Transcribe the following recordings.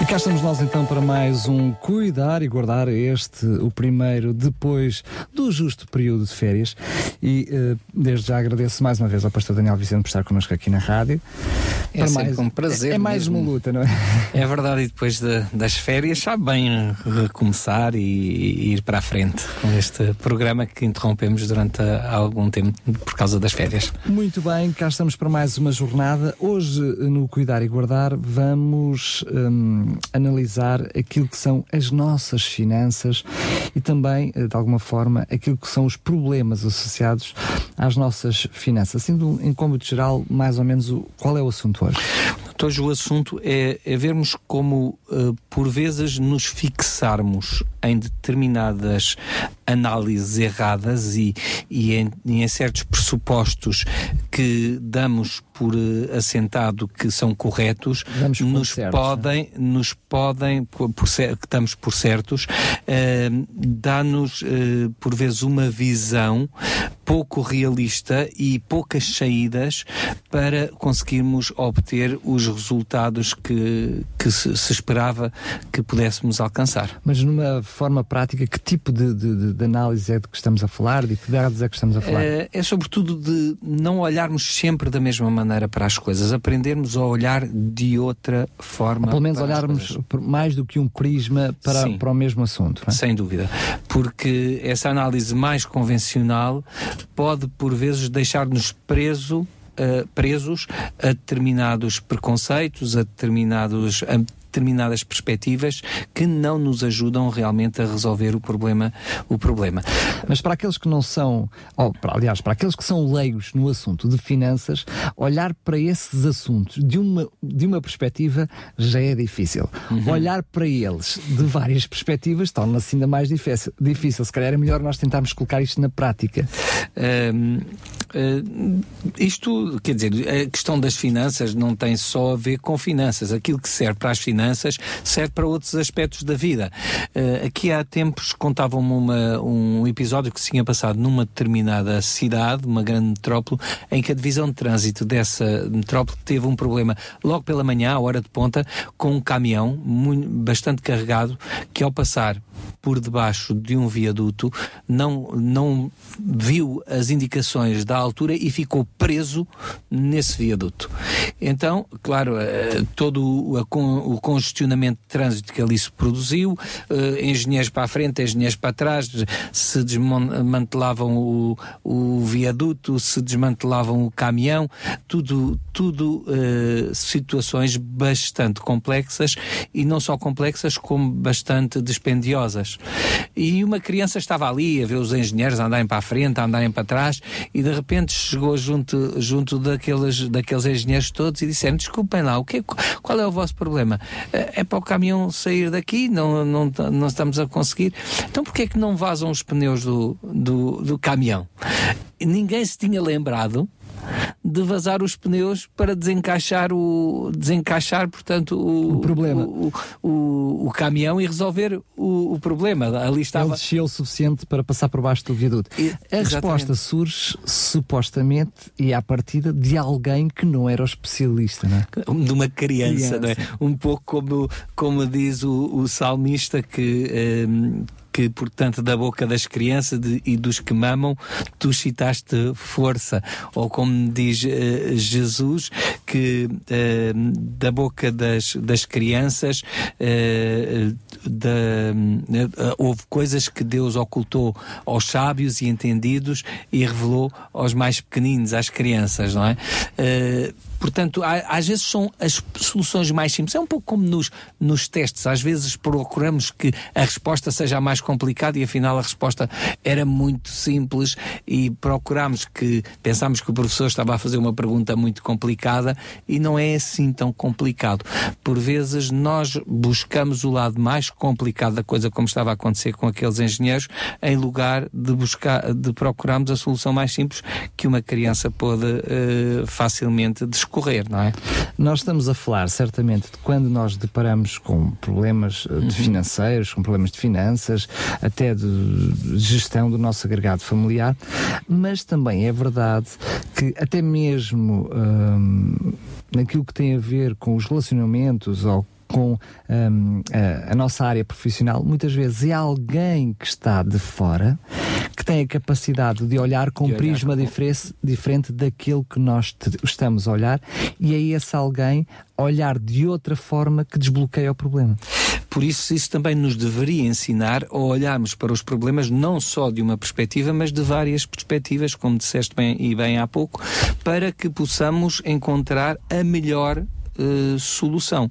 E cá estamos nós então para mais um Cuidar e Guardar este, o primeiro depois do justo período de férias. E uh, desde já agradeço mais uma vez ao pastor Daniel Vicente por estar connosco aqui na rádio. É para mais, um prazer. É, é mais mesmo. uma luta, não é? É verdade, e depois de, das férias sabe bem recomeçar e, e, ir para a frente com este programa que interrompemos durante algum tempo por causa das férias. Muito bem, cá estamos para mais uma jornada. Hoje, no Cuidar e Guardar, vamos. Um, analisar aquilo que são as nossas finanças e também, eh, de alguma forma, aquilo que são os problemas associados às nossas finanças. Sendo em cômodo geral, mais ou menos, o, qual é o assunto hoje? Hoje o assunto é, é vermos como, uh, por vezes, nos fixarmos em determinadas análises erradas e, e, em, e em certos pressupostos que damos por uh, assentado que são corretos, nos certos, podem, é? nos podem, por, por que estamos por certos, uh, dá-nos uh, por vezes uma visão pouco realista e poucas saídas para conseguirmos obter os resultados que, que se, se esperava que pudéssemos alcançar. Mas numa forma prática, que tipo de, de, de, análise é de que estamos a falar? De que dados é que estamos a falar? É, é sobretudo de não olharmos sempre da mesma maneira para as coisas, aprendermos a olhar de outra forma. Ou pelo menos olharmos mais do que um prisma para, para o mesmo assunto. É? Sem dúvida. Porque essa análise mais convencional pode, por vezes, deixar-nos preso Uh, presos a determinados preconceitos, a determinados a determinadas perspectivas que não nos ajudam realmente a resolver o problema. O problema. Mas para aqueles que não são, ou, para, aliás, para aqueles que são leigos no assunto de finanças, olhar para esses assuntos de uma, de uma perspectiva já é difícil. Uhum. Olhar para eles de várias perspectivas torna-se ainda mais difícil, difícil. Se calhar é melhor nós tentarmos colocar isto na prática. Um, uh, isto, quer dizer, a questão das finanças não tem só a ver com finanças. Aquilo que serve para as finanças finanças, serve para outros aspectos da vida. Uh, aqui há tempos contavam-me um episódio que se tinha passado numa determinada cidade, uma grande metrópole, em que a divisão de trânsito dessa metrópole teve um problema logo pela manhã, à hora de ponta, com um caminhão muito, bastante carregado que ao passar por debaixo de um viaduto não, não viu as indicações da altura e ficou preso nesse viaduto. Então, claro, uh, todo o, o congestionamento de trânsito que ali se produziu, uh, engenheiros para a frente, engenheiros para trás, se desmantelavam o, o viaduto, se desmantelavam o caminhão, tudo, tudo uh, situações bastante complexas e não só complexas, como bastante dispendiosas. E uma criança estava ali a ver os engenheiros andarem para a frente, andarem para trás e de repente chegou junto, junto daqueles, daqueles engenheiros todos e disseram: Desculpem lá, o que é, qual é o vosso problema? É, é para o caminhão sair daqui, não, não, não estamos a conseguir. Então porquê é que não vazam os pneus do, do, do caminhão? Ninguém se tinha lembrado de vazar os pneus para desencaixar o desencaixar portanto o, o problema o, o, o, caminhão e resolver o, problema ali estava ele desceu o suficiente para passar por baixo do viaduto e, a exatamente. resposta surge supostamente e à partida de alguém que não era o especialista não é? de uma criança, criança. Não é? um pouco como como diz o, o salmista que um, que, portanto, da boca das crianças de, e dos que mamam, tu citaste força. Ou como diz uh, Jesus, que uh, da boca das, das crianças uh, da, houve coisas que Deus ocultou aos sábios e entendidos e revelou aos mais pequeninos, às crianças, não é? Portanto, às vezes são as soluções mais simples. É um pouco como nos, nos testes. Às vezes procuramos que a resposta seja a mais complicada e afinal a resposta era muito simples e procuramos que pensámos que o professor estava a fazer uma pergunta muito complicada e não é assim tão complicado. Por vezes nós buscamos o lado mais complicado da coisa, como estava a acontecer com aqueles engenheiros, em lugar de buscar, de procurarmos a solução mais simples que uma criança pode uh, facilmente discorrer, não é? Nós estamos a falar certamente de quando nós deparamos com problemas eh, de uhum. financeiros, com problemas de finanças, até de gestão do nosso agregado familiar, mas também é verdade que até mesmo hum, naquilo que tem a ver com os relacionamentos ou com um, a, a, nossa área profissional, muitas vezes é alguém que está de fora que tem a capacidade de olhar com um prisma com... Diferente, diferente daquilo que nós estamos a olhar e é esse alguém olhar de outra forma que desbloqueia o problema. Por isso, isso também nos deveria ensinar a olharmos para os problemas não só de uma perspectiva, mas de várias perspectivas, como disseste bem e bem há pouco, para que possamos encontrar a melhor Uh, solução.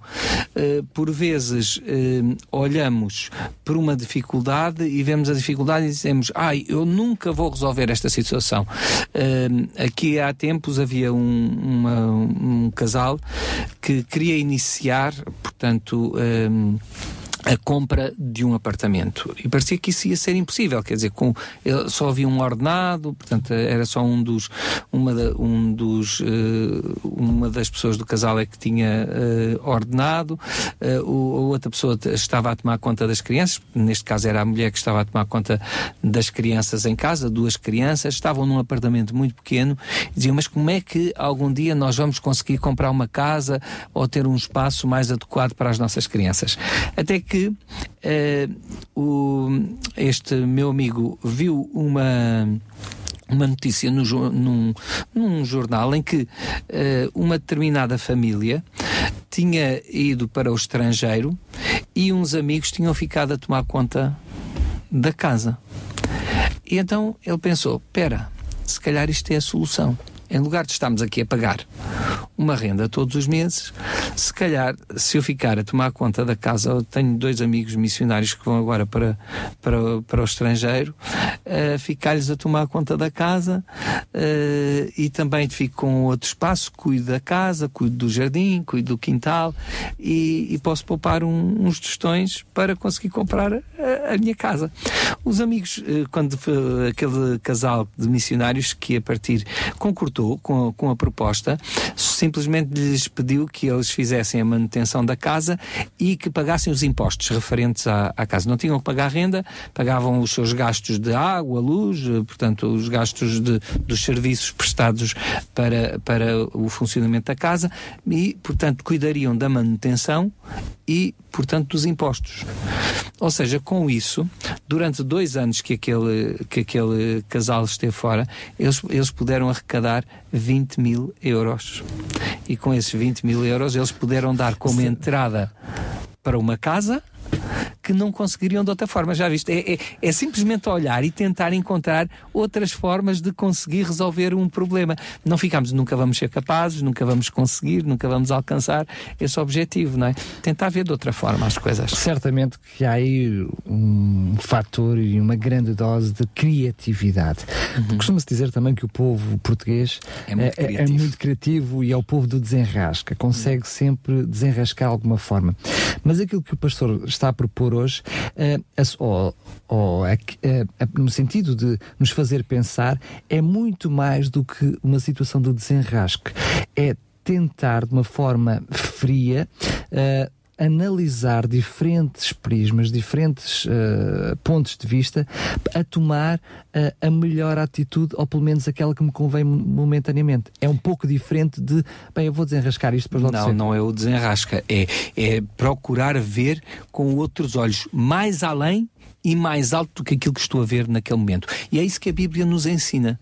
Uh, por vezes uh, olhamos para uma dificuldade e vemos a dificuldade e dizemos, ai, eu nunca vou resolver esta situação. aqui há tempos havia um, uma, um casal que queria iniciar, portanto, a compra de um apartamento. E parecia que isso ia ser impossível, quer dizer, com, só havia um ordenado, portanto, era só um dos, uma, da, um dos, uh, uma das pessoas do casal é que tinha uh, ordenado, uh, a outra pessoa estava a tomar conta das crianças, neste caso era a mulher que estava a tomar conta das crianças em casa, duas crianças, estavam num apartamento muito pequeno, e diziam, mas como é que algum dia nós vamos conseguir comprar uma casa ou ter um espaço mais adequado para as nossas crianças? Até que que uh, o, este meu amigo viu uma uma notícia no, num, num jornal em que uh, uma determinada família tinha ido para o estrangeiro e uns amigos tinham ficado a tomar conta da casa. E então ele pensou: espera, se calhar isto é a solução. Em lugar de estarmos aqui a pagar uma renda todos os meses. Se calhar, se eu ficar a tomar conta da casa, eu tenho dois amigos missionários que vão agora para, para, para o estrangeiro, uh, ficar-lhes a tomar conta da casa uh, e também fico com outro espaço, cuido da casa, cuido do jardim, cuido do quintal e, e posso poupar um, uns tostões para conseguir comprar a, a minha casa. Os amigos, uh, quando aquele casal de missionários que a partir concordou com, com a proposta, simplesmente lhes pediu que eles fizessem a manutenção da casa e que pagassem os impostos referentes à, à casa. Não tinham que pagar renda, pagavam os seus gastos de água, luz, portanto, os gastos de, dos serviços prestados para, para o funcionamento da casa e, portanto, cuidariam da manutenção e, portanto, dos impostos. Ou seja, com isso, durante dois anos que aquele, que aquele casal esteve fora, eles, eles puderam arrecadar 20 mil euros. E com esses 20 mil euros, eles puderam dar como entrada para uma casa que não conseguiriam de outra forma. Já viste? É, é, é, simplesmente olhar e tentar encontrar outras formas de conseguir resolver um problema. Não ficamos, nunca vamos ser capazes, nunca vamos conseguir, nunca vamos alcançar esse objetivo, não é? Tentar ver de outra forma as coisas. Certamente que há aí um fator e uma grande dose de criatividade. Uhum. Costuma-se dizer também que o povo português é muito, é, é muito, criativo e é o povo do desenrasca, consegue uhum. sempre desenrascar de alguma forma. Mas aquilo que o pastor está a propor hoje, uh, ou, ou uh, no sentido de nos fazer pensar, é muito mais do que uma situação de desenrasque. É tentar, de uma forma fria, uh, analisar diferentes prismas, diferentes uh, pontos de vista, a tomar a melhor atitude, ou pelo menos aquela que me convém momentaneamente. É um pouco diferente de, bem, eu vou desenrascar isto para logo Não, não é o desenrasca, é, é procurar ver com outros olhos, mais além e mais alto do que aquilo que estou a ver naquele momento. E é isso que a Bíblia nos ensina.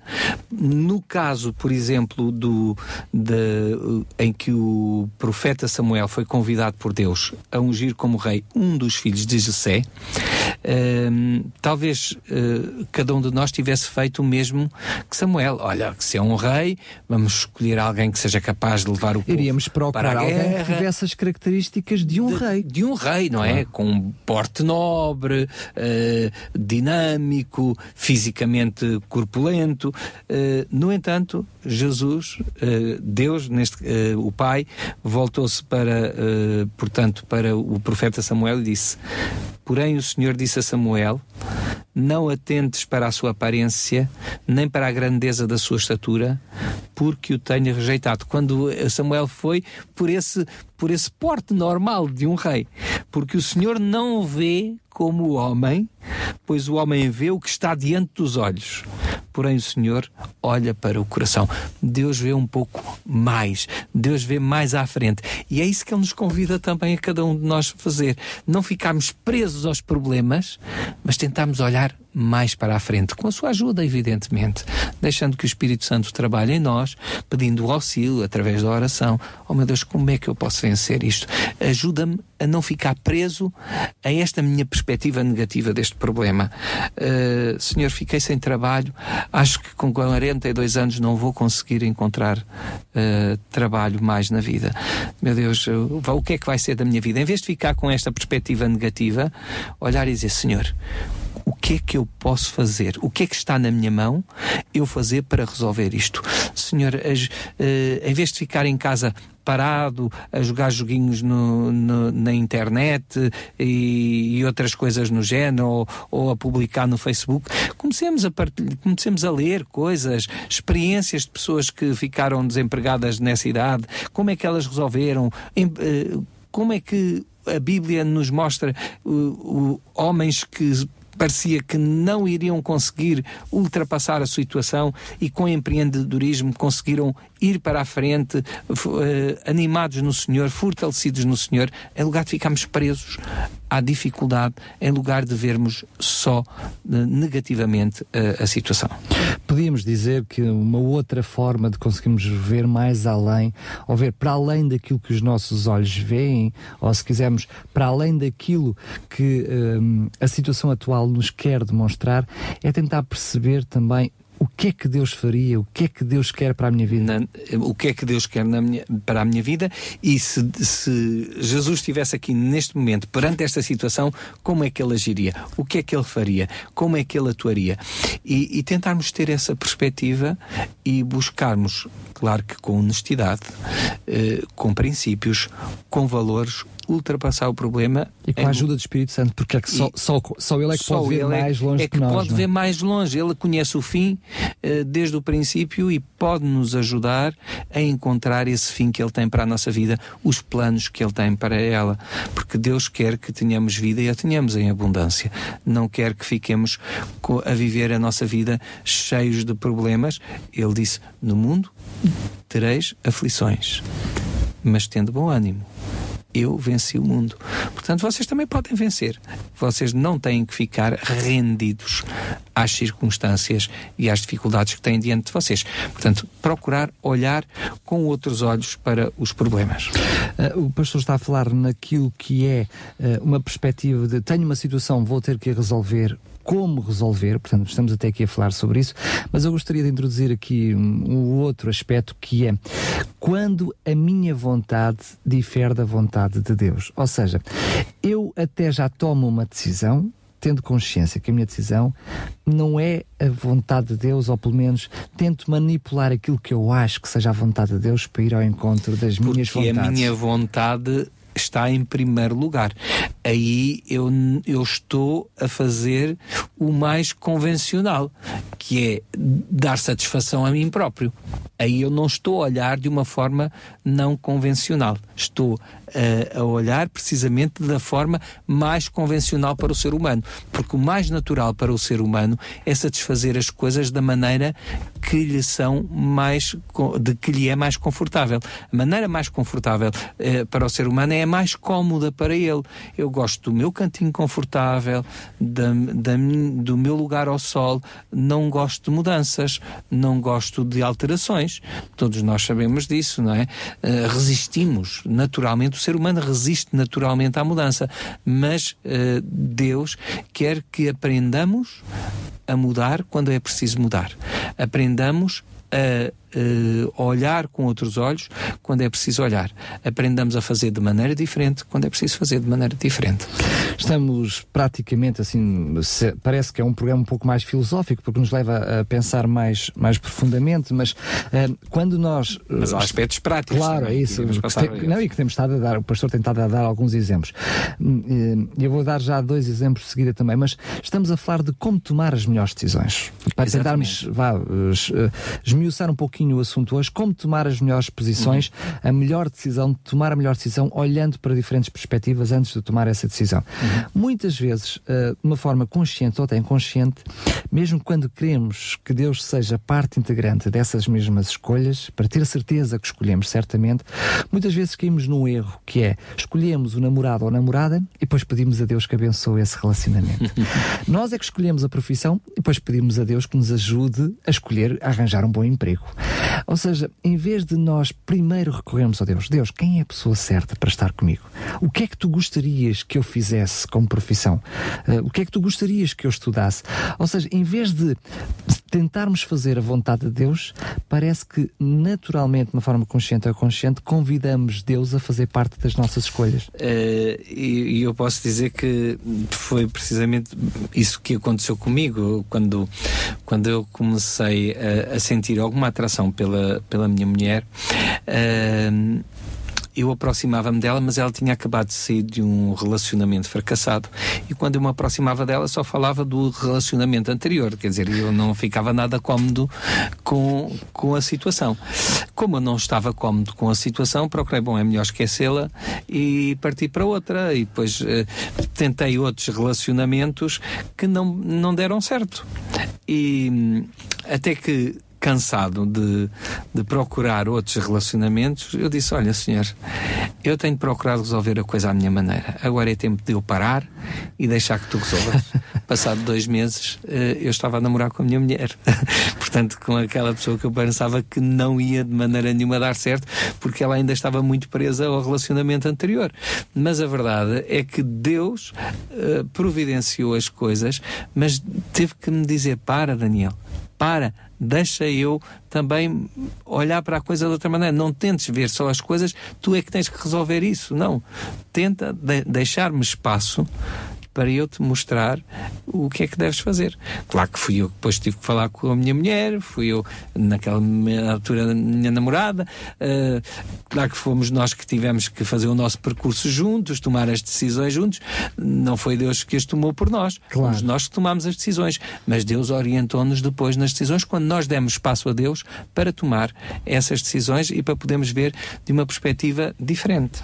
No caso, por exemplo, do, de, em que o profeta Samuel foi convidado por Deus a ungir como rei um dos filhos de Jessé, uh, talvez uh, cada um de nós nós tivesse feito o mesmo que Samuel. Olha, se é um rei, vamos escolher alguém que seja capaz de levar o povo Iríamos procurar para a alguém guerra. que tivesse as características de um de, rei. De um rei, não é? Com um porte nobre, eh, dinâmico, fisicamente corpulento. Eh, no entanto, Jesus, eh, Deus, neste, o Pai, voltou-se para, portanto, para o profeta Samuel e disse: Porém, o Senhor disse a Samuel: Não atentes para a sua aparência, nem para a grandeza da sua estatura, porque o tenho rejeitado. Quando Samuel foi por esse, por esse porte normal de um rei, porque o Senhor não vê como o homem, pois o homem vê o que está diante dos olhos. Porém, o Senhor olha para o coração. Deus vê um pouco mais. Deus vê mais à frente. E é isso que Ele nos convida também a cada um de nós fazer. Não ficarmos presos aos problemas, mas tentarmos olhar mais para a frente, com a sua ajuda, evidentemente, deixando que o Espírito Santo trabalhe em nós, pedindo auxílio através da oração. Oh meu Deus, como é que eu posso vencer isto? Ajuda-me a não ficar preso a esta minha perspectiva negativa deste problema. Uh, senhor, fiquei sem trabalho, acho que com 42 anos não vou conseguir encontrar uh, trabalho mais na vida. Meu Deus, o que é que vai ser da minha vida? Em vez de ficar com esta perspectiva negativa, olhar e dizer, Senhor, o que é que eu posso fazer? O que é que está na minha mão eu fazer para resolver isto? Senhor, as, uh, em vez de ficar em casa parado a jogar joguinhos no, no, na internet e, e, outras coisas no género ou, ou, a publicar no Facebook comecemos a, comecemos a ler coisas experiências de pessoas que ficaram desempregadas nessa idade como é que elas resolveram em, uh, como é que a Bíblia nos mostra uh, uh, homens que parecia que não iriam conseguir ultrapassar a situação e com empreendedorismo conseguiram ir para a frente, uh, animados no Senhor, fortalecidos no Senhor, em lugar de ficarmos presos à dificuldade, em lugar de vermos só uh, negativamente uh, a situação. Podíamos dizer que uma outra forma de conseguirmos ver mais além, ou ver para além daquilo que os nossos olhos veem, ou se quisermos, para além daquilo que a situação atual nos quer demonstrar, é tentar perceber também o que é que Deus faria, o que é que Deus quer para a minha vida. Na, o que é que Deus quer minha, para a minha vida e se, se, Jesus estivesse aqui neste momento, perante esta situação, como é que ele agiria? O que é que ele faria? Como é que ele atuaria? E, e tentarmos ter essa perspectiva e buscarmos, claro que com honestidade, eh, com princípios, com valores, ultrapassar o problema. E com a ajuda do Espírito Santo, porque é que só, só, só ele é que pode ver mais longe é que, que nós. pode não? ver mais longe. Ele conhece o fim uh, desde o princípio e pode nos ajudar a encontrar esse fim que ele tem para a nossa vida, os planos que ele tem para ela. Porque Deus quer que tenhamos vida e a tenhamos em abundância. Não quer que fiquemos a viver a nossa vida cheios de problemas. Ele disse: No mundo tereis aflições, mas tendo bom ânimo eu venci o mundo. Portanto, vocês também podem vencer. Vocês não têm que ficar rendidos às circunstâncias e às dificuldades que têm diante de vocês. Portanto, procurar olhar com outros olhos para os problemas. Uh, o pastor está a falar naquilo que é uh, uma perspectiva de tenho uma situação, vou ter que resolver como resolver, portanto, estamos até aqui a falar sobre isso, mas eu gostaria de introduzir aqui um outro aspecto que é quando a minha vontade difere da vontade de Deus. Ou seja, eu até já tomo uma decisão, tendo consciência que a minha decisão não é a vontade de Deus, ou pelo menos tento manipular aquilo que eu acho que seja a vontade de Deus para ir ao encontro das Porque minhas vontades. Porque a minha vontade está em primeiro lugar. Aí eu, eu estou a fazer o mais convencional, que é dar satisfação a mim próprio. Aí eu não estou a olhar de uma forma não convencional. Estou a, a olhar precisamente da forma mais convencional para o ser humano. Porque o mais natural para o ser humano é satisfazer as coisas da maneira que lhe são mais de que lhe é mais confortável. A maneira mais confortável eh, para o ser humano é a mais cómoda para ele. Eu gosto do meu cantinho confortável, da, da, do meu lugar ao sol, não gosto de mudanças, não gosto de alterações. Todos nós sabemos disso, não é? Uh, resistimos naturalmente, ser humano resiste naturalmente à mudança, mas uh, Deus quer que aprendamos a mudar quando é preciso mudar. Aprendamos a uh, olhar com outros olhos quando é preciso olhar. Aprendamos a fazer de maneira diferente quando é preciso fazer de maneira diferente. Estamos praticamente assim, parece que é um programa um pouco mais filosófico, porque nos leva a pensar mais, mais profundamente, mas uh, quando nós. Uh, mas há aspectos práticos. Claro, é isso. Que não, e que temos estado a dar, o pastor tem estado a dar alguns exemplos. Hum, eu vou dar já dois exemplos de seguida também, mas estamos a falar de como tomar as melhores decisões. Para Exatamente. tentarmos vá, esmiuçar um pouquinho pouquinho o assunto hoje, como tomar as melhores posições, uhum. a melhor decisão, tomar a melhor decisão, olhando para diferentes perspectivas antes de tomar essa decisão. Uhum. Muitas vezes, uh, de uma forma consciente ou até inconsciente, mesmo quando queremos que Deus seja parte integrante dessas mesmas escolhas, para ter certeza que escolhemos certamente, muitas vezes caímos num erro que é escolhemos o namorado ou namorada e depois pedimos a Deus que abençoe esse relacionamento. Nós é que escolhemos a profissão e depois pedimos a Deus que nos ajude a escolher, a arranjar um bom emprego. Ou seja, em vez de nós primeiro recorrermos a Deus, Deus, quem é a pessoa certa para estar comigo? O que é que tu gostarias que eu fizesse como profissão? Uh, o que é que tu gostarias que eu estudasse? Ou seja, em vez de tentarmos fazer a vontade de Deus, parece que naturalmente, de uma forma consciente ou consciente, convidamos Deus a fazer parte das nossas escolhas. Uh, e, eu posso dizer que foi precisamente isso que aconteceu comigo quando, quando eu comecei a, a sentir alguma atração pela, pela minha mulher. Uh, eu aproximava-me dela, mas ela tinha acabado de sair de um relacionamento fracassado. E quando eu me aproximava dela, só falava do relacionamento anterior, quer dizer, eu não ficava nada cómodo com, com a situação. Como eu não estava cómodo com a situação, procurei, bom, é melhor esquecê-la e partir para outra. E depois eh, tentei outros relacionamentos que não, não deram certo. E hum, até que cansado de, de procurar outros relacionamentos, eu disse: Olha, senhor, eu tenho procurado resolver a coisa à minha maneira. Agora é tempo de eu parar e deixar que tu resolvas. Passado dois meses, eh, eu estava a namorar com a minha mulher. Portanto, com aquela pessoa que eu pensava que não ia de maneira nenhuma dar certo, porque ela ainda estava muito presa ao relacionamento anterior. Mas a verdade é que Deus uh, providenciou as coisas, mas teve que me dizer: Para, Daniel, para, deixa eu também olhar para a coisa de outra maneira. Não tentes ver só as coisas, tu é que tens que resolver isso. Não. Tenta de deixar-me espaço para eu te mostrar o que é que deves fazer. Claro que fui eu que depois tive que falar com a minha mulher, fui eu naquela altura a minha namorada, uh, claro que fomos nós que tivemos que fazer o nosso percurso juntos, tomar as decisões juntos. Não foi Deus que as tomou por nós, claro. fomos nós que tomámos as decisões, mas Deus orientou-nos depois nas decisões quando nós demos espaço a Deus para tomar essas decisões e para podermos ver de uma perspectiva diferente.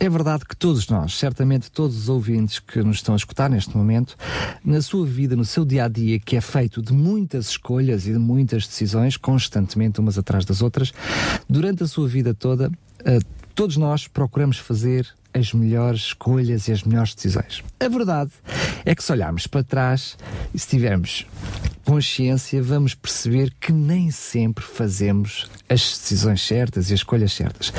É verdade que todos nós, certamente todos os ouvintes que nos estão a escutar neste momento, na sua vida, no seu dia a dia, que é feito de muitas escolhas e de muitas decisões, constantemente umas atrás das outras, durante a sua vida toda, uh, todos nós procuramos fazer as melhores escolhas e as melhores decisões. A verdade é que se olharmos para trás e se tivermos consciência, vamos perceber que nem sempre fazemos as decisões certas e as escolhas certas.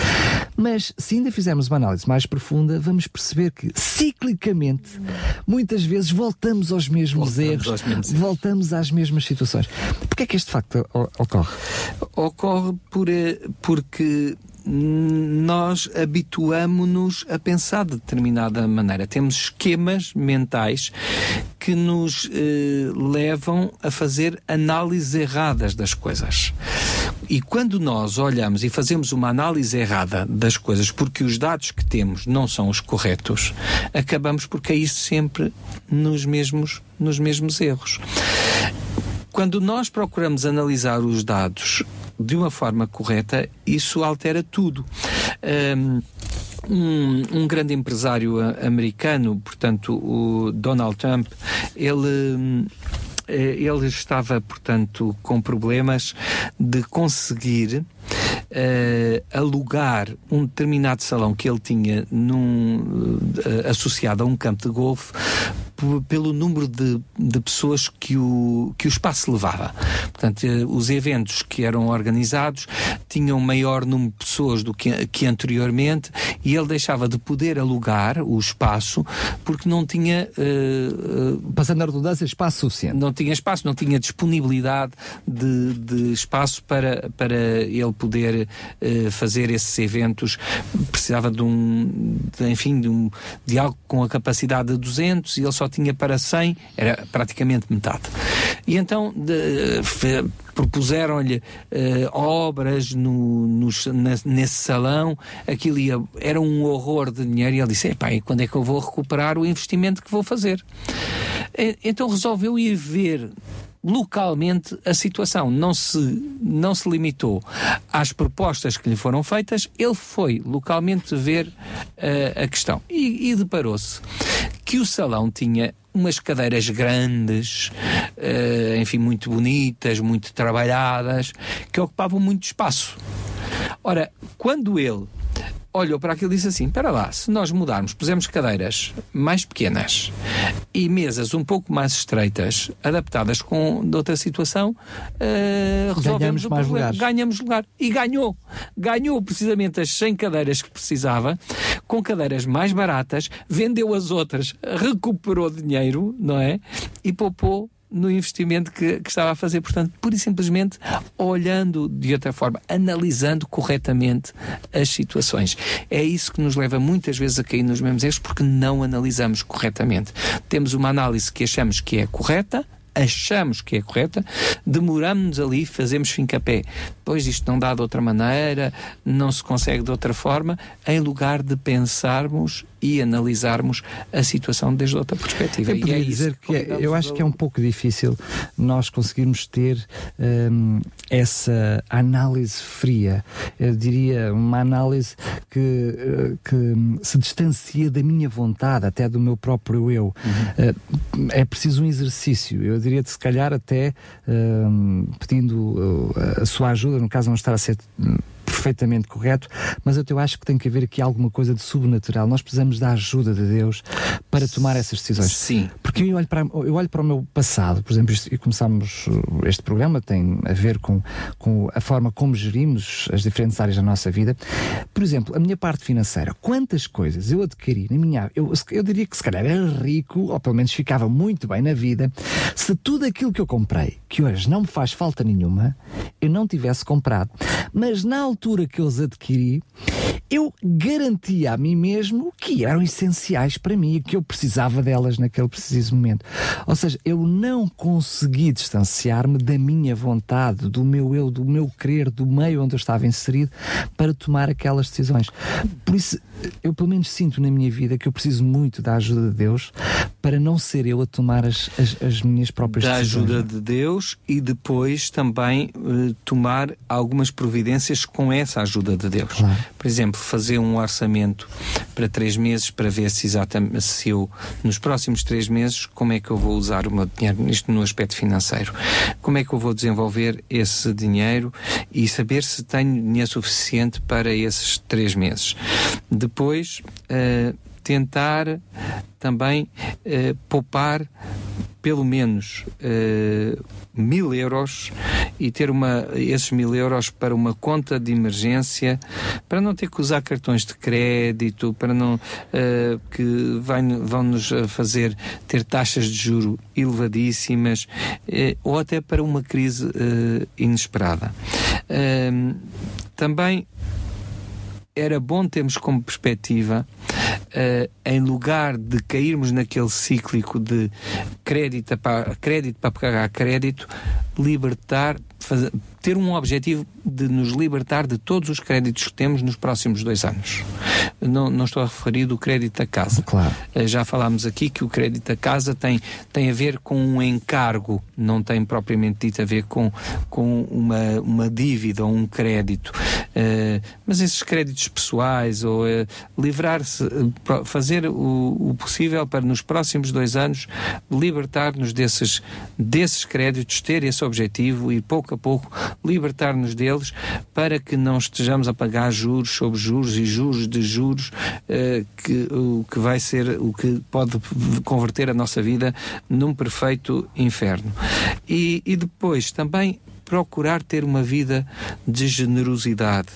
Mas se ainda fizermos uma análise mais profunda, vamos perceber que ciclicamente, muitas vezes voltamos aos mesmos voltamos erros, aos mesmos voltamos às mesmas situações. Porquê é que este facto ocorre? Ocorre por, eh, porque nós habituamos-nos a pensar de determinada maneira. Temos esquemas mentais que nos eh, levam a fazer análises erradas das coisas. E quando nós olhamos e fazemos uma análise errada das coisas porque os dados que temos não são os corretos, acabamos por cair sempre nos mesmos, nos mesmos erros. Quando nós procuramos analisar os dados de uma forma correta, isso altera tudo. Um, um, grande empresário americano, portanto, o Donald Trump, ele eh, ele estava, portanto, com problemas de conseguir Uh, alugar um determinado salão que ele tinha num, uh, associado a um campo de golfe pelo número de, de pessoas que o, que o espaço levava. Portanto, uh, os eventos que eram organizados tinha um maior número de pessoas do que, que anteriormente e ele deixava de poder alugar o espaço porque não tinha. Uh, Passando a redundância, espaço suficiente. Não tinha espaço, não tinha disponibilidade de, de espaço para, para ele poder uh, fazer esses eventos. Precisava de um, de, enfim, de, um, de algo com a capacidade de 200 e ele só tinha para 100, era praticamente metade. E então propuseram-lhe uh, obras no, no, nesse salão, aquilo ia, era um horror de dinheiro, e ele disse: e quando é que eu vou recuperar o investimento que vou fazer? E, então resolveu ir ver localmente a situação. Não se, não se limitou às propostas que lhe foram feitas, ele foi localmente ver uh, a questão e, e deparou-se que o salão tinha umas cadeiras grandes, uh, enfim, muito bonitas, muito trabalhadas, que ocupavam muito espaço. Ora, quando ele olhou para aquilo e disse assim: Espera lá, se nós mudarmos, pusermos cadeiras mais pequenas e mesas um pouco mais estreitas, adaptadas com de outra situação, uh, resolvemos Ganhamos mais problema. lugares. Ganhamos lugar. E ganhou. Ganhou precisamente as 100 cadeiras que precisava, com cadeiras mais baratas, vendeu as outras, recuperou dinheiro, não é? E poupou no investimento que, que, estava a fazer. Portanto, pura e simplesmente olhando de outra forma, analisando corretamente as situações. É isso que nos leva muitas vezes a cair nos mesmos erros porque não analisamos corretamente. Temos uma análise que achamos que é correta, achamos que é correta, demoramos-nos ali, fazemos fim-capé. Pois isto não dá de outra maneira, não se consegue de outra forma, em lugar de pensarmos e analisarmos a situação desde outra perspectiva. Eu é dizer que, que é, eu acho que é um pouco difícil nós conseguirmos ter um, essa análise fria. Eu diria uma análise que, que se distancia da minha vontade, até do meu próprio eu. Uhum. É preciso um exercício. Eu diria que se calhar até um, pedindo a sua ajuda, no caso não estar a ser perfeitamente correto, mas eu, acho que tem que haver aqui alguma coisa de sobrenatural. Nós precisamos da ajuda de Deus para tomar essas decisões. Sim. Porque eu olho para, eu olho para o meu passado, por exemplo, isto, e começamos este programa tem a ver com, com a forma como gerimos as diferentes áreas da nossa vida. Por exemplo, a minha parte financeira, quantas coisas eu adquiri na minha. Eu, eu diria que se calhar era rico, ou pelo menos ficava muito bem na vida, se tudo aquilo que eu comprei, que hoje não me faz falta nenhuma, eu não tivesse comprado. Mas na altura que eu os adquiri, eu garantia a mim mesmo que eram essenciais para mim, que eu precisava delas naquele preciso momento. Ou seja, eu não consegui distanciar-me da minha vontade, do meu eu, do meu querer, do meio onde eu estava inserido, para tomar aquelas decisões. Por isso, eu pelo menos sinto na minha vida que eu preciso muito da ajuda de Deus para não ser eu a tomar as, as, as minhas próprias da decisões. Da ajuda de Deus e depois também uh, tomar algumas providências com essa ajuda de Deus. Claro. Por exemplo, fazer um orçamento para três meses para ver se exatamente se eu nos próximos três meses como é que eu vou usar o meu dinheiro isto no aspecto financeiro como é que eu vou desenvolver esse dinheiro e saber se tenho dinheiro suficiente para esses três meses depois uh, tentar também uh, poupar pelo menos uh, mil euros e ter uma, esses mil euros para uma conta de emergência, para não ter que usar cartões de crédito, para não uh, que vai, vão nos fazer ter taxas de juro elevadíssimas, uh, ou até para uma crise inesperada. também era bom termos como perspectiva, uh, em lugar de cairmos naquele cíclico de crédito para, crédito para pagar crédito, libertar, fazer, ter um objetivo de nos libertar de todos os créditos que temos nos próximos dois anos. Não, não estou a referir do crédito da casa. Claro. Uh, já falámos aqui que o crédito da casa tem, tem a ver com um encargo, não tem propriamente dito a ver com, com uma, uma dívida ou um crédito. Uh, mas esses créditos pessoais ou uh, livrar-se, fazer o, o, possível para nos próximos dois anos libertar-nos desses, desses créditos, ter esse objetivo e pouco a pouco libertar-nos deles para que não estejamos a pagar juros sobre juros e juros de juros uh, que, o que vai ser o que pode converter a nossa vida num perfeito inferno. E, e depois também procurar ter uma vida de generosidade,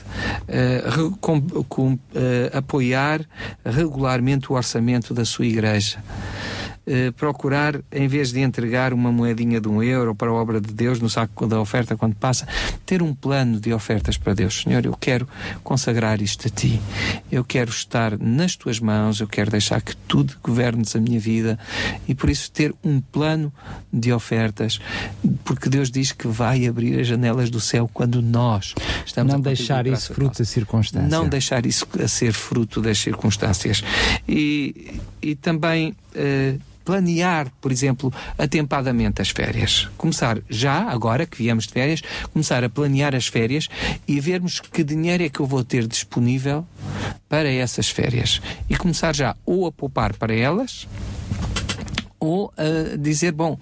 uh, com, com, uh, apoiar regularmente o orçamento da sua igreja. Eh, procurar, em vez de entregar uma moedinha de um euro para a obra de Deus no saco da oferta quando passa, ter um plano de ofertas para Deus. Senhor, eu quero consagrar isto a Ti. Eu quero estar nas Tuas mãos, eu quero deixar que Tu governes a minha vida e por isso ter um plano de ofertas, porque Deus diz que vai abrir as janelas do céu quando nós estamos Não deixar isso fruto da circunstância. Não deixar isso a ser fruto das circunstâncias. E, e também. Uh, planear, por exemplo, atempadamente as férias. Começar já, agora que viemos de férias, começar a planear as férias e vermos que dinheiro é que eu vou ter disponível para essas férias. E começar já ou a poupar para elas, ou uh, dizer, bom,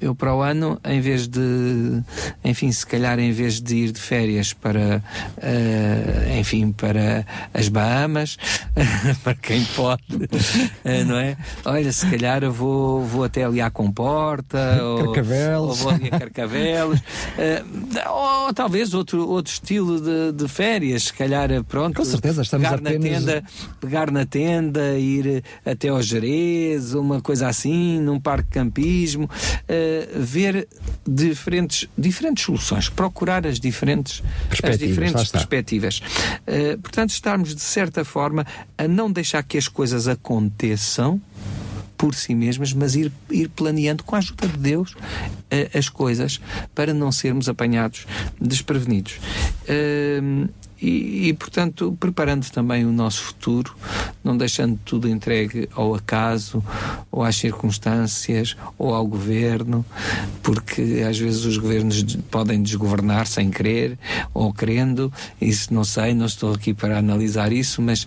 eu para o ano, em vez de, enfim, se calhar em vez de ir de férias para, uh, enfim, para as Bahamas, para quem pode, uh, não é? Olha, se calhar eu vou, vou até ali à Comporta, ou, ou vou ali a Carcavelos, ou talvez outro, outro estilo de, de férias, se calhar, pronto. Com certeza, estamos pegar apenas... na tenda, pegar na tenda, ir até ao Jerez, uma coisa assim, num parque de campismo, uh, ver diferentes, diferentes soluções, procurar as diferentes perspectivas. As diferentes perspectivas. Uh, portanto, estarmos de certa forma a não deixar que as coisas aconteçam por si mesmas, mas ir, ir planeando com a ajuda de Deus uh, as coisas para não sermos apanhados desprevenidos. Uh, e, e, portanto, preparando também o nosso futuro, não deixando tudo entregue ao acaso, ou às circunstâncias, ou ao governo, porque às vezes os governos podem desgovernar sem querer ou querendo, isso não sei, não estou aqui para analisar isso, mas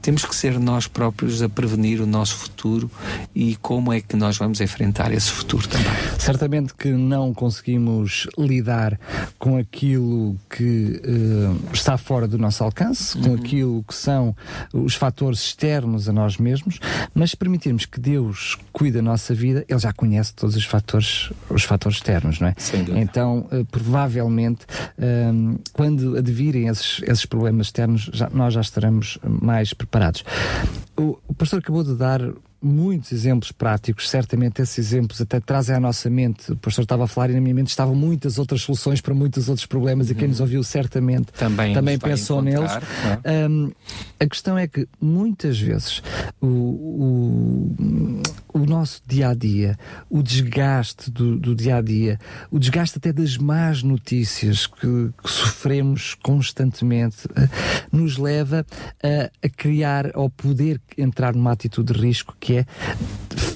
temos que ser nós próprios a prevenir o nosso futuro e como é que nós vamos enfrentar esse futuro também. Certamente que não conseguimos lidar com aquilo que uh, está fora fora do nosso alcance, com uhum. aquilo que são os fatores externos a nós mesmos, mas permitirmos que Deus cuide da nossa vida, Ele já conhece todos os fatores, os fatores externos, não é? Então, uh, provavelmente, uh, quando advirem esses, esses problemas externos, já, nós já estaremos mais preparados. O, o pastor acabou de dar muitos exemplos práticos, certamente esses exemplos até trazem à nossa mente, o pastor estava a falar e na minha mente estavam muitas outras soluções para muitos outros problemas e quem nos ouviu certamente também, também pensou neles. Um, a questão é que muitas vezes o, o nosso dia a dia, o desgaste do, do, dia a dia, o desgaste até das más notícias que, que sofremos constantemente, uh, nos leva a, a criar, ao poder entrar numa atitude de risco que é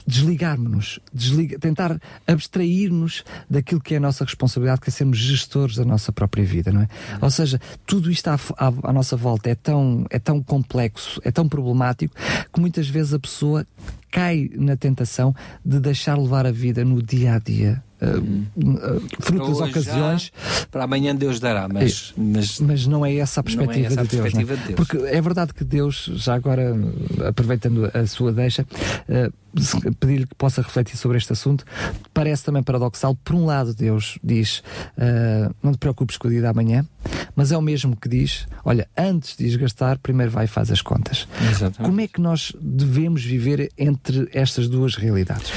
desligarmos-nos, desliga, tentar abstrair-nos daquilo que é a nossa responsabilidade, que é sermos gestores da nossa própria vida, não é? Uhum. Ou seja, tudo isto à, à, à, nossa volta é tão, é tão complexo, é tão problemático, que muitas vezes a pessoa cai na tentação de deixar levar a vida no dia a dia uh, fruto das ocasiões. para amanhã Deus dará, mas, é, mas, mas não é essa a perspectiva, é essa a de, Deus, perspectiva de, Deus, Porque é verdade que Deus, já agora aproveitando a sua deixa, uh, pedir-lhe que possa refletir sobre este assunto, parece também paradoxal. Por um lado, Deus diz: uh, não te preocupes com o dia da manhã, mas é o mesmo que diz: olha, antes de desgastar, primeiro vai e faz as contas. Exatamente. Como é que nós devemos viver entre estas duas realidades?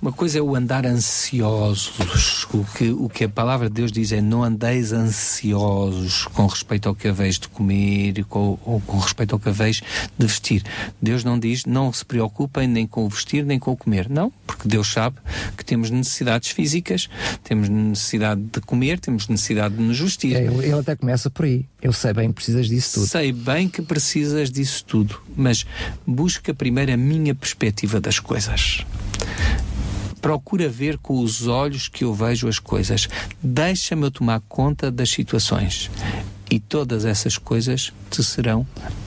Uma coisa é o andar ansiosos. O que, o que a palavra de Deus diz é: não andeis ansiosos com respeito ao que haveis de comer com, ou com respeito ao que haveis de vestir. Deus não diz: não se preocupem nem com o vestir nem com o comer. Não, porque Deus sabe que temos necessidades físicas, temos necessidade de comer, temos necessidade de nos vestir. É, ele até começa por aí. Eu sei bem que precisas disso tudo. Sei bem que precisas disso tudo, mas busca primeiro a minha perspectiva das coisas procura ver com os olhos que eu vejo as coisas. Deixa-me tomar conta das situações. E todas essas coisas te serão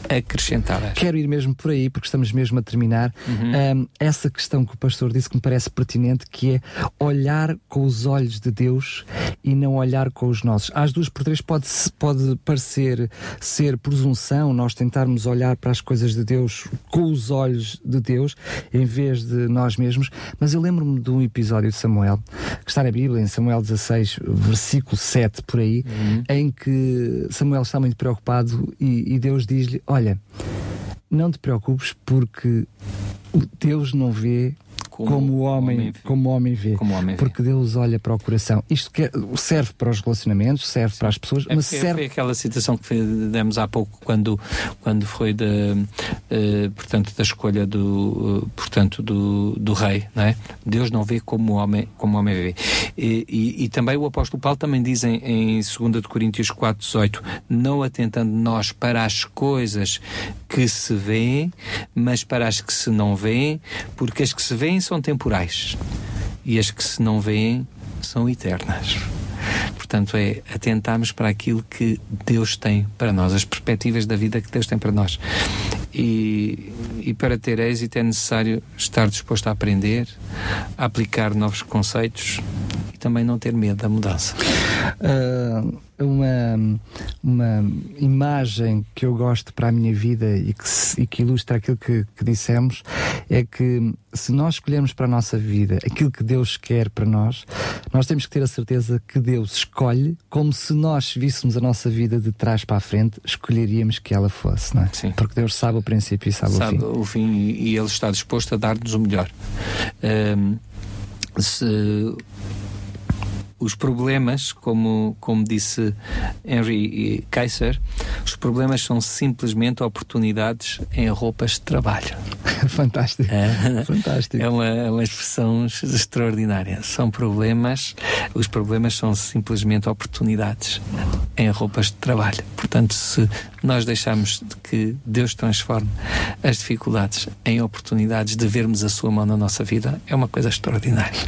acrescentadas. Quero ir mesmo por aí, porque estamos mesmo a terminar. Uhum. Um, essa questão que o pastor disse que me parece pertinente, que é olhar com os olhos de Deus e não olhar com os nossos. Às duas por três pode, pode parecer ser presunção nós tentarmos olhar para as coisas de Deus com os olhos de Deus em vez de nós mesmos, mas eu lembro-me de um episódio de Samuel que está na Bíblia, em Samuel 16, versículo 7 por aí, uhum. em que Samuel está muito preocupado e, e Deus diz-lhe: Olha, não te preocupes porque Deus não vê como, como, o homem, homem como o homem vê. Como homem porque vê. Deus olha para o coração. Isto que, serve para os relacionamentos, serve Sim. para as pessoas, é mas serve. Foi aquela citação que demos há pouco quando, quando foi de, uh, portanto, da escolha do, uh, portanto, do, do rei, não é? Deus não vê como o homem, como o homem vê. E, e, e também o apóstolo Paulo também diz em, em 2 de Coríntios 4, 18, não atentando nós para as coisas que se vêem, mas para as que se não veem, porque as que se veem são temporais e as que se não veem são eternas. Portanto, é atentarmos para aquilo que Deus tem para nós, as perspectivas da vida que Deus tem para nós. E, e para ter êxito é necessário estar disposto a aprender, a aplicar novos conceitos também não ter medo da mudança. Uh uma, uma imagem que eu gosto para a minha vida e que, e que ilustra aquilo que, que, dissemos é que se nós escolhermos para a nossa vida aquilo que Deus quer para nós, nós temos que ter a certeza que Deus escolhe como se nós víssemos a nossa vida de trás para a frente, escolheríamos que ela fosse, não é? Sim. Porque Deus sabe o princípio e sabe, sabe o fim. o fim e, Ele está disposto a dar-nos o melhor. Um, se os problemas, como, como disse Henry Kaiser, os problemas são simplesmente oportunidades em roupas de trabalho. Fantástico. É, Fantástico. É uma, é uma expressão extraordinária. São problemas, os problemas são simplesmente oportunidades em roupas de trabalho. Portanto, se nós deixarmos que Deus transforme as dificuldades em oportunidades de vermos a sua mão na nossa vida, é uma coisa extraordinária.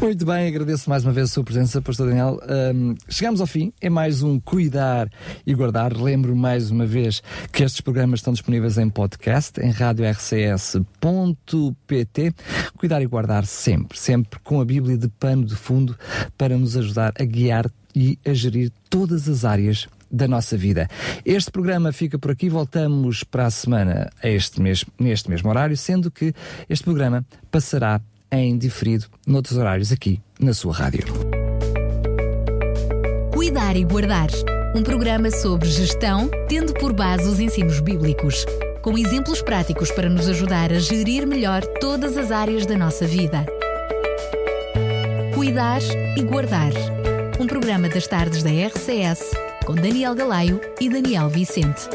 Muito bem, agradeço mais uma vez a sua presença, Pastor Daniel. Um, chegamos ao fim, é mais um Cuidar e Guardar. Lembro mais uma vez que estes programas estão disponíveis em podcast, em radiorcs.pt. Cuidar e guardar sempre, sempre com a Bíblia de pano de fundo para nos ajudar a guiar e a gerir todas as áreas da nossa vida. Este programa fica por aqui, voltamos para a semana a este mesmo, neste mesmo horário, sendo que este programa passará em diferido noutros horários aqui na sua rádio. Cuidar e Guardar um programa sobre gestão, tendo por base os ensinos bíblicos, com exemplos práticos para nos ajudar a gerir melhor todas as áreas da nossa vida. Cuidar e Guardar um programa das tardes da RCS com Daniel Galaio e Daniel Vicente.